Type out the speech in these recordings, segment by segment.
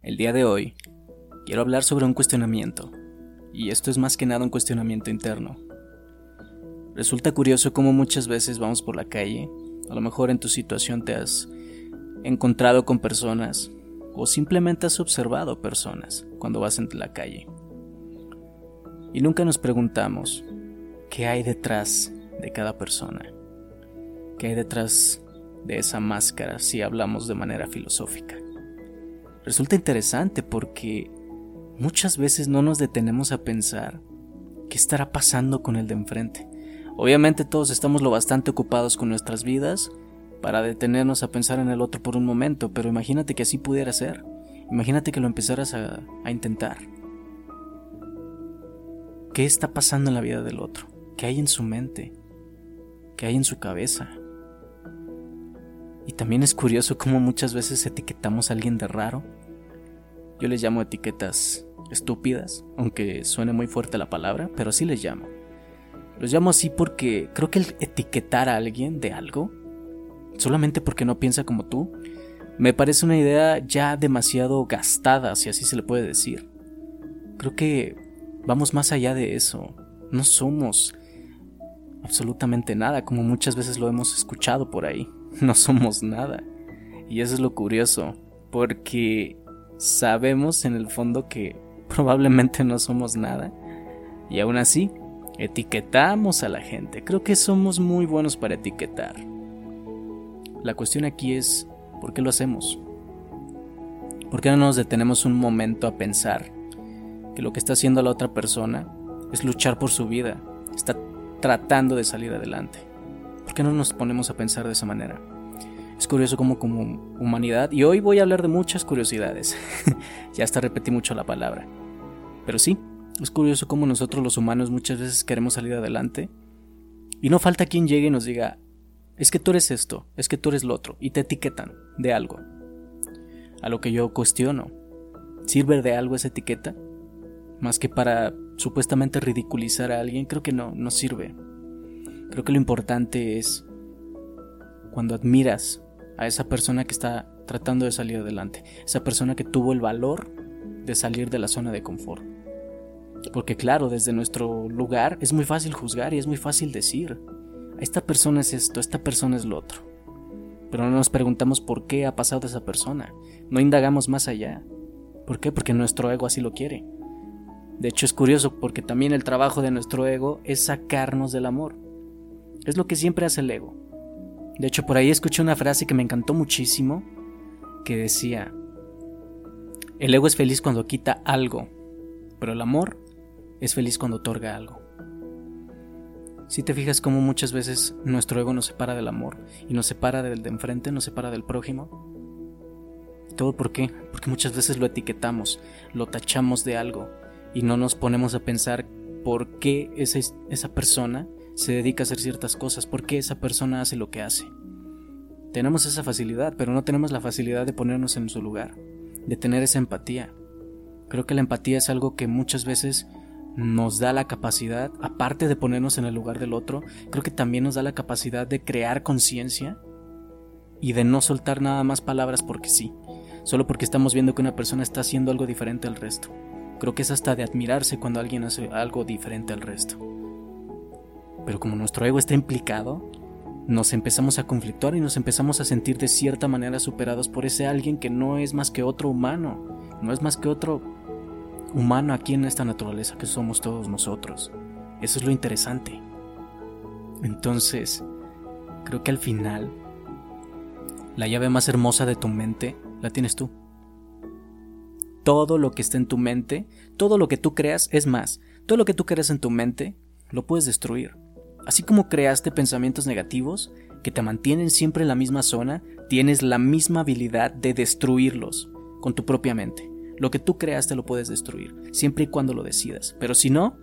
El día de hoy quiero hablar sobre un cuestionamiento, y esto es más que nada un cuestionamiento interno. Resulta curioso cómo muchas veces vamos por la calle, a lo mejor en tu situación te has encontrado con personas o simplemente has observado personas cuando vas en la calle. Y nunca nos preguntamos qué hay detrás de cada persona, qué hay detrás de esa máscara si hablamos de manera filosófica. Resulta interesante porque muchas veces no nos detenemos a pensar qué estará pasando con el de enfrente. Obviamente todos estamos lo bastante ocupados con nuestras vidas para detenernos a pensar en el otro por un momento, pero imagínate que así pudiera ser. Imagínate que lo empezaras a, intentar. ¿Qué está pasando en la vida del otro? ¿Qué hay en su mente? ¿Qué hay en su cabeza? Y también es curioso cómo muchas veces etiquetamos a alguien de raro. Yo les llamo etiquetas estúpidas, aunque suene muy fuerte la palabra, pero así les llamo. Los llamo así porque creo que el etiquetar a alguien de algo, solamente porque no piensa como tú, me parece una idea ya demasiado gastada, si así se le puede decir. Creo que vamos más allá de eso. No somos absolutamente nada, como muchas veces lo hemos escuchado por ahí. no somos nada. Y eso es lo curioso, porque sabemos en el fondo que probablemente no somos nada. Y aún así, etiquetamos a la gente. Creo que somos muy buenos para etiquetar. La cuestión aquí es, ¿por qué lo hacemos? ¿Por qué no nos detenemos un momento a pensar que lo que está haciendo la otra persona es luchar por su vida? Está tratando de salir adelante. ¿Por qué no nos ponemos a pensar de esa manera? Es curioso como como humanidad, y hoy voy a hablar de muchas curiosidades. ya hasta repetí mucho la palabra. Pero sí, es curioso como nosotros los humanos muchas veces queremos salir adelante y no falta quien llegue y nos diga, es que tú eres esto, es que tú eres lo otro, y te etiquetan de algo. A lo que yo cuestiono, ¿sirve de algo esa etiqueta? Más que para supuestamente ridiculizar a alguien, creo que no, no sirve. Creo que lo importante es cuando admiras a esa persona que está tratando de salir adelante, esa persona que tuvo el valor de salir de la zona de confort. Porque claro, desde nuestro lugar es muy fácil juzgar y es muy fácil decir, esta persona es esto, esta persona es lo otro. Pero no nos preguntamos por qué ha pasado esa persona, no indagamos más allá. ¿Por qué? Porque nuestro ego así lo quiere. De hecho es curioso porque también el trabajo de nuestro ego es sacarnos del amor. Es lo que siempre hace el ego. De hecho, por ahí escuché una frase que me encantó muchísimo, que decía, el ego es feliz cuando quita algo, pero el amor es feliz cuando otorga algo. Si te fijas cómo muchas veces nuestro ego nos separa del amor y nos separa del de enfrente, nos separa del prójimo. ¿Todo por qué? Porque muchas veces lo etiquetamos, lo tachamos de algo y no nos ponemos a pensar por qué esa, esa persona se dedica a hacer ciertas cosas, por qué esa persona hace lo que hace. Tenemos esa facilidad, pero no tenemos la facilidad de ponernos en su lugar, de tener esa empatía. Creo que la empatía es algo que muchas veces nos da la capacidad, aparte de ponernos en el lugar del otro, creo que también nos da la capacidad de crear conciencia y de no soltar nada más palabras porque sí, solo porque estamos viendo que una persona está haciendo algo diferente al resto. Creo que es hasta de admirarse cuando alguien hace algo diferente al resto. Pero como nuestro ego está implicado, nos empezamos a conflictuar y nos empezamos a sentir de cierta manera superados por ese alguien que no es más que otro humano, no es más que otro humano aquí en esta naturaleza que somos todos nosotros. Eso es lo interesante. Entonces, creo que al final, la llave más hermosa de tu mente la tienes tú. Todo lo que está en tu mente, todo lo que tú creas, es más, todo lo que tú creas en tu mente, lo puedes destruir. Así como creaste pensamientos negativos que te mantienen siempre en la misma zona, tienes la misma habilidad de destruirlos con tu propia mente. Lo que tú creaste lo puedes destruir, siempre y cuando lo decidas. Pero si no,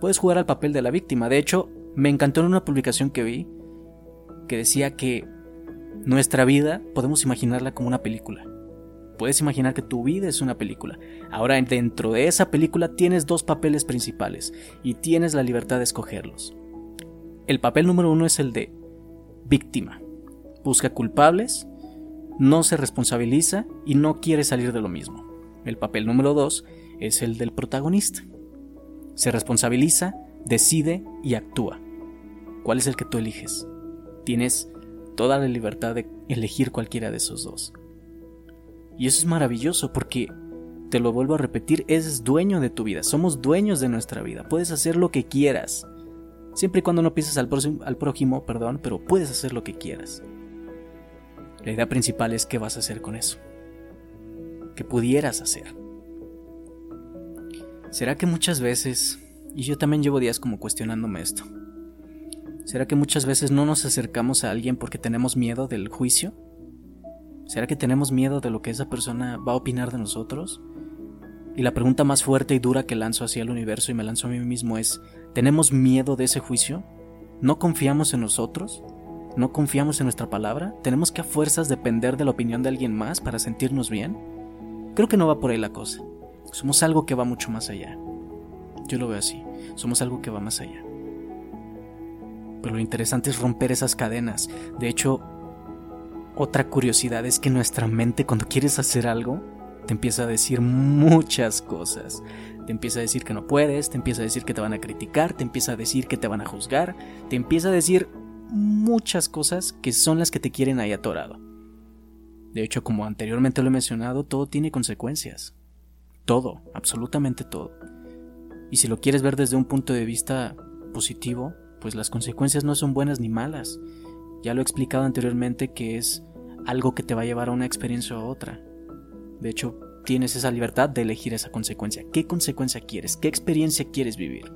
puedes jugar al papel de la víctima. De hecho, me encantó en una publicación que vi que decía que nuestra vida podemos imaginarla como una película. Puedes imaginar que tu vida es una película. Ahora dentro de esa película tienes dos papeles principales y tienes la libertad de escogerlos. El papel número uno es el de víctima. Busca culpables no se responsabiliza y no quiere salir de lo mismo. El papel número dos es el del protagonista. Se responsabiliza, decide y actúa. ¿Cuál es el que tú eliges? Tienes toda la libertad de elegir cualquiera de esos dos. Y eso es maravilloso porque, te lo vuelvo a repetir, eres dueño de tu vida, somos dueños de nuestra vida, puedes hacer lo que quieras. Siempre y cuando no pienses al, al prójimo, perdón, pero puedes hacer lo que quieras. La idea principal es qué vas a hacer con eso. ¿Qué pudieras hacer? ¿Será que muchas veces, y yo también llevo días como cuestionándome esto, ¿será que muchas veces no nos acercamos a alguien porque tenemos miedo del juicio? ¿Será que tenemos miedo de lo que esa persona va a opinar de nosotros? Y la pregunta más fuerte y dura que lanzo hacia el universo y me lanzo a mí mismo es, ¿tenemos miedo de ese juicio? ¿No confiamos en nosotros? ¿No confiamos en nuestra palabra? ¿Tenemos que a fuerzas depender de la opinión de alguien más para sentirnos bien? Creo que no va por ahí la cosa. Somos algo que va mucho más allá. Yo lo veo así. Somos algo que va más allá. Pero lo interesante es romper esas cadenas. De hecho, otra curiosidad es que nuestra mente cuando quieres hacer algo, te empieza a decir muchas cosas. Te empieza a decir que no puedes, te empieza a decir que te van a criticar, te empieza a decir que te van a juzgar, te empieza a decir muchas cosas que son las que te quieren ahí atorado. De hecho, como anteriormente lo he mencionado, todo tiene consecuencias. Todo, absolutamente todo. Y si lo quieres ver desde un punto de vista positivo, pues las consecuencias no son buenas ni malas. Ya lo he explicado anteriormente que es algo que te va a llevar a una experiencia u otra. De hecho, tienes esa libertad de elegir esa consecuencia. ¿Qué consecuencia quieres? ¿Qué experiencia quieres vivir?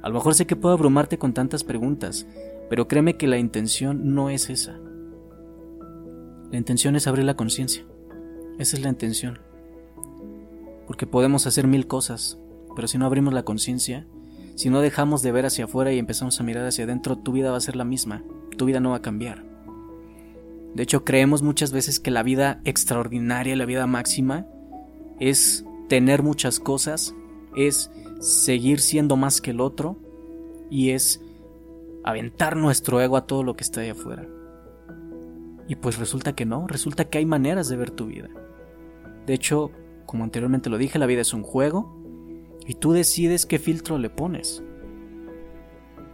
A lo mejor sé que puedo abrumarte con tantas preguntas, pero créeme que la intención no es esa. La intención es abrir la conciencia. Esa es la intención. Porque podemos hacer mil cosas, pero si no abrimos la conciencia, si no dejamos de ver hacia afuera y empezamos a mirar hacia adentro, tu vida va a ser la misma, tu vida no va a cambiar. De hecho, creemos muchas veces que la vida extraordinaria, la vida máxima, es tener muchas cosas, es seguir siendo más que el otro y es aventar nuestro ego a todo lo que está ahí afuera. Y pues resulta que no, resulta que hay maneras de ver tu vida. De hecho, como anteriormente lo dije, la vida es un juego y tú decides qué filtro le pones.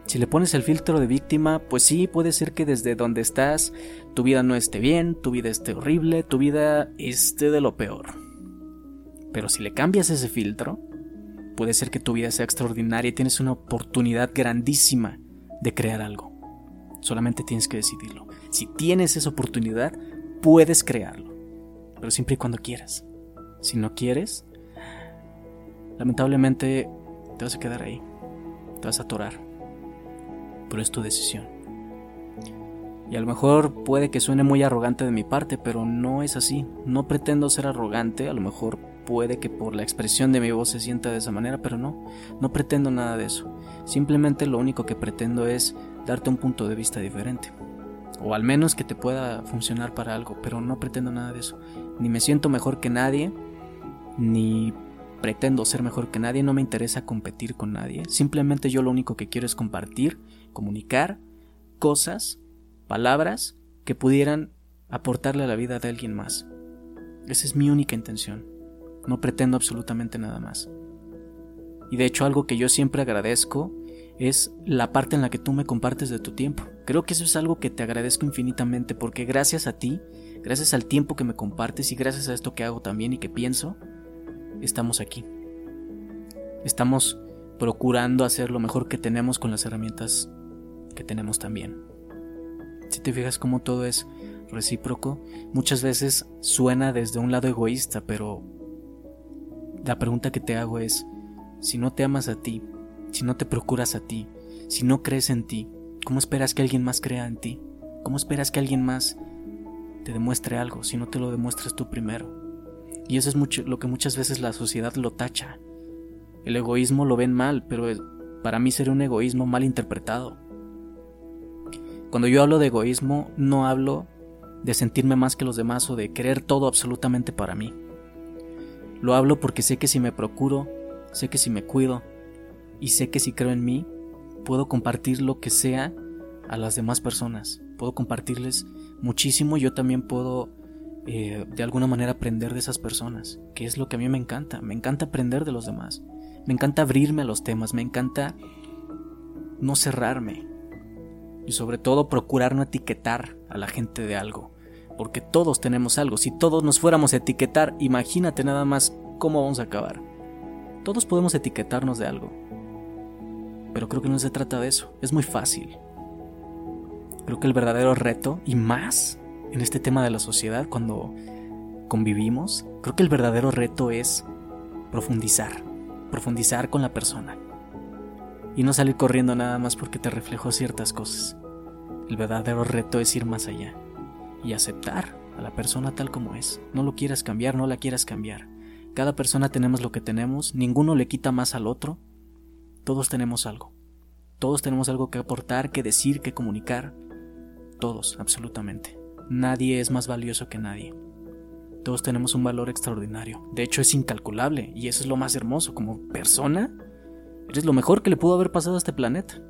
Si le pones el filtro de víctima, pues sí, puede ser que desde donde estás tu vida no esté bien, tu vida esté horrible, tu vida esté de lo peor. Pero si le cambias ese filtro, puede ser que tu vida sea extraordinaria y tienes una oportunidad grandísima de crear algo. Solamente tienes que decidirlo. Si tienes esa oportunidad, puedes crearlo. Pero siempre y cuando quieras. Si no quieres, lamentablemente te vas a quedar ahí. Te vas a atorar. Pero es tu decisión. Y a lo mejor puede que suene muy arrogante de mi parte, pero no es así. No pretendo ser arrogante, a lo mejor puede que por la expresión de mi voz se sienta de esa manera, pero no, no pretendo nada de eso. Simplemente lo único que pretendo es darte un punto de vista diferente. O al menos que te pueda funcionar para algo, pero no pretendo nada de eso. Ni me siento mejor que nadie, ni pretendo ser mejor que nadie, no me interesa competir con nadie. Simplemente yo lo único que quiero es compartir, comunicar cosas, palabras que pudieran aportarle a la vida de alguien más. Esa es mi única intención. No pretendo absolutamente nada más. Y de hecho algo que yo siempre agradezco es la parte en la que tú me compartes de tu tiempo. Creo que eso es algo que te agradezco infinitamente porque gracias a ti, gracias al tiempo que me compartes y gracias a esto que hago también y que pienso, estamos aquí. Estamos procurando hacer lo mejor que tenemos con las herramientas que tenemos también. Si te fijas cómo todo es recíproco, muchas veces suena desde un lado egoísta, pero la pregunta que te hago es, si no te amas a ti, si no te procuras a ti, si no crees en ti, ¿cómo esperas que alguien más crea en ti? ¿Cómo esperas que alguien más te demuestre algo si no te lo demuestras tú primero? Y eso es mucho, lo que muchas veces la sociedad lo tacha. El egoísmo lo ven mal, pero para mí sería un egoísmo mal interpretado. Cuando yo hablo de egoísmo, no hablo de sentirme más que los demás o de querer todo absolutamente para mí. Lo hablo porque sé que si me procuro, sé que si me cuido y sé que si creo en mí, puedo compartir lo que sea a las demás personas. Puedo compartirles muchísimo yo también puedo eh, de alguna manera aprender de esas personas, que es lo que a mí me encanta. Me encanta aprender de los demás. Me encanta abrirme a los temas, me encanta no cerrarme. Y sobre todo procurar no etiquetar a la gente de algo. Porque todos tenemos algo. Si todos nos fuéramos a etiquetar, imagínate nada más cómo vamos a acabar. Todos podemos etiquetarnos de algo. Pero creo que no se trata de eso. Es muy fácil. Creo que el verdadero reto, y más en este tema de la sociedad, cuando convivimos, creo que el verdadero reto es profundizar, profundizar con la persona. Y no salir corriendo nada más porque te reflejó ciertas cosas. El verdadero reto es ir más allá y aceptar a la persona tal como es. No lo quieras cambiar, no la quieras cambiar. Cada persona tenemos lo que tenemos, ninguno le quita más al otro. Todos tenemos algo. Todos tenemos algo que aportar, que decir, que comunicar. Todos, absolutamente. Nadie es más valioso que nadie. Todos tenemos un valor extraordinario. De hecho, es incalculable y eso es lo más hermoso. Como persona, eres lo mejor que le pudo haber pasado a este planeta.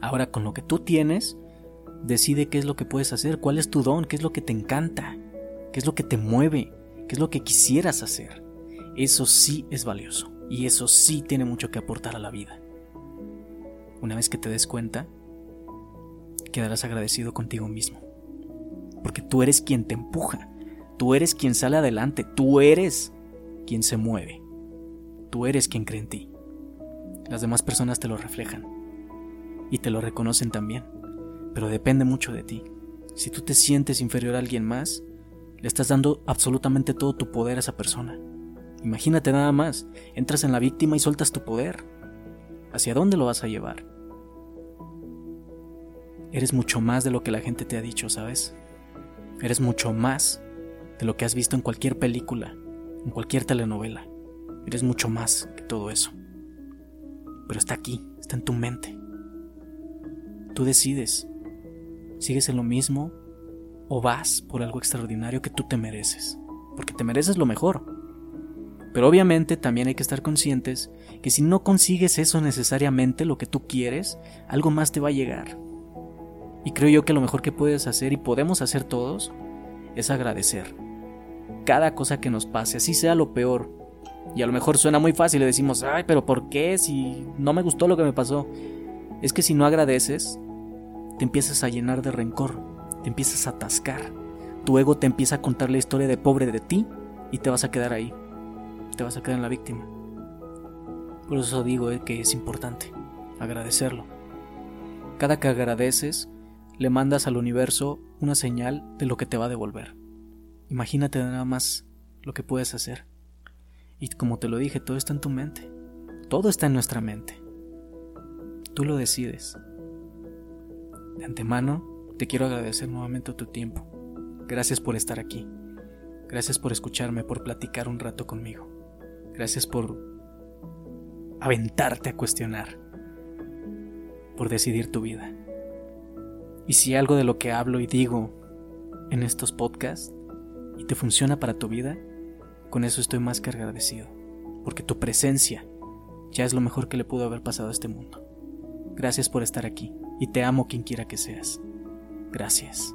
Ahora, con lo que tú tienes, decide qué es lo que puedes hacer, cuál es tu don, qué es lo que te encanta, qué es lo que te mueve, qué es lo que quisieras hacer. Eso sí es valioso y eso sí tiene mucho que aportar a la vida. Una vez que te des cuenta, quedarás agradecido contigo mismo. Porque tú eres quien te empuja, tú eres quien sale adelante, tú eres quien se mueve, tú eres quien cree en ti. Las demás personas te lo reflejan y te lo reconocen también, pero depende mucho de ti. Si tú te sientes inferior a alguien más, le estás dando absolutamente todo tu poder a esa persona. Imagínate nada más, entras en la víctima y sueltas tu poder. ¿Hacia dónde lo vas a llevar? Eres mucho más de lo que la gente te ha dicho, ¿sabes? Eres mucho más de lo que has visto en cualquier película, en cualquier telenovela. Eres mucho más que todo eso. Pero está aquí, está en tu mente. Tú decides. ¿Sigues en lo mismo o vas por algo extraordinario que tú te mereces? Porque te mereces lo mejor. Pero obviamente también hay que estar conscientes que si no consigues eso necesariamente, lo que tú quieres, algo más te va a llegar. Y creo yo que lo mejor que puedes hacer y podemos hacer todos es agradecer. Cada cosa que nos pase, así sea lo peor. Y a lo mejor suena muy fácil y decimos, ay, pero ¿por qué? Si no me gustó lo que me pasó. Es que si no agradeces, te empiezas a llenar de rencor, te empiezas a atascar. Tu ego te empieza a contar la historia de pobre de ti y te vas a quedar ahí. Te vas a quedar en la víctima. Por eso digo eh, que es importante agradecerlo. Cada que agradeces, le mandas al universo una señal de lo que te va a devolver. Imagínate nada más lo que puedes hacer. Y como te lo dije, todo está en tu mente. Todo está en nuestra mente. Tú lo decides. De antemano, te quiero agradecer nuevamente tu tiempo. Gracias por estar aquí. Gracias por escucharme, por platicar un rato conmigo. Gracias por aventarte a cuestionar. Por decidir tu vida. Y si algo de lo que hablo y digo en estos podcasts y te funciona para tu vida, con eso estoy más que agradecido, porque tu presencia ya es lo mejor que le pudo haber pasado a este mundo. Gracias por estar aquí y te amo quien quiera que seas. Gracias.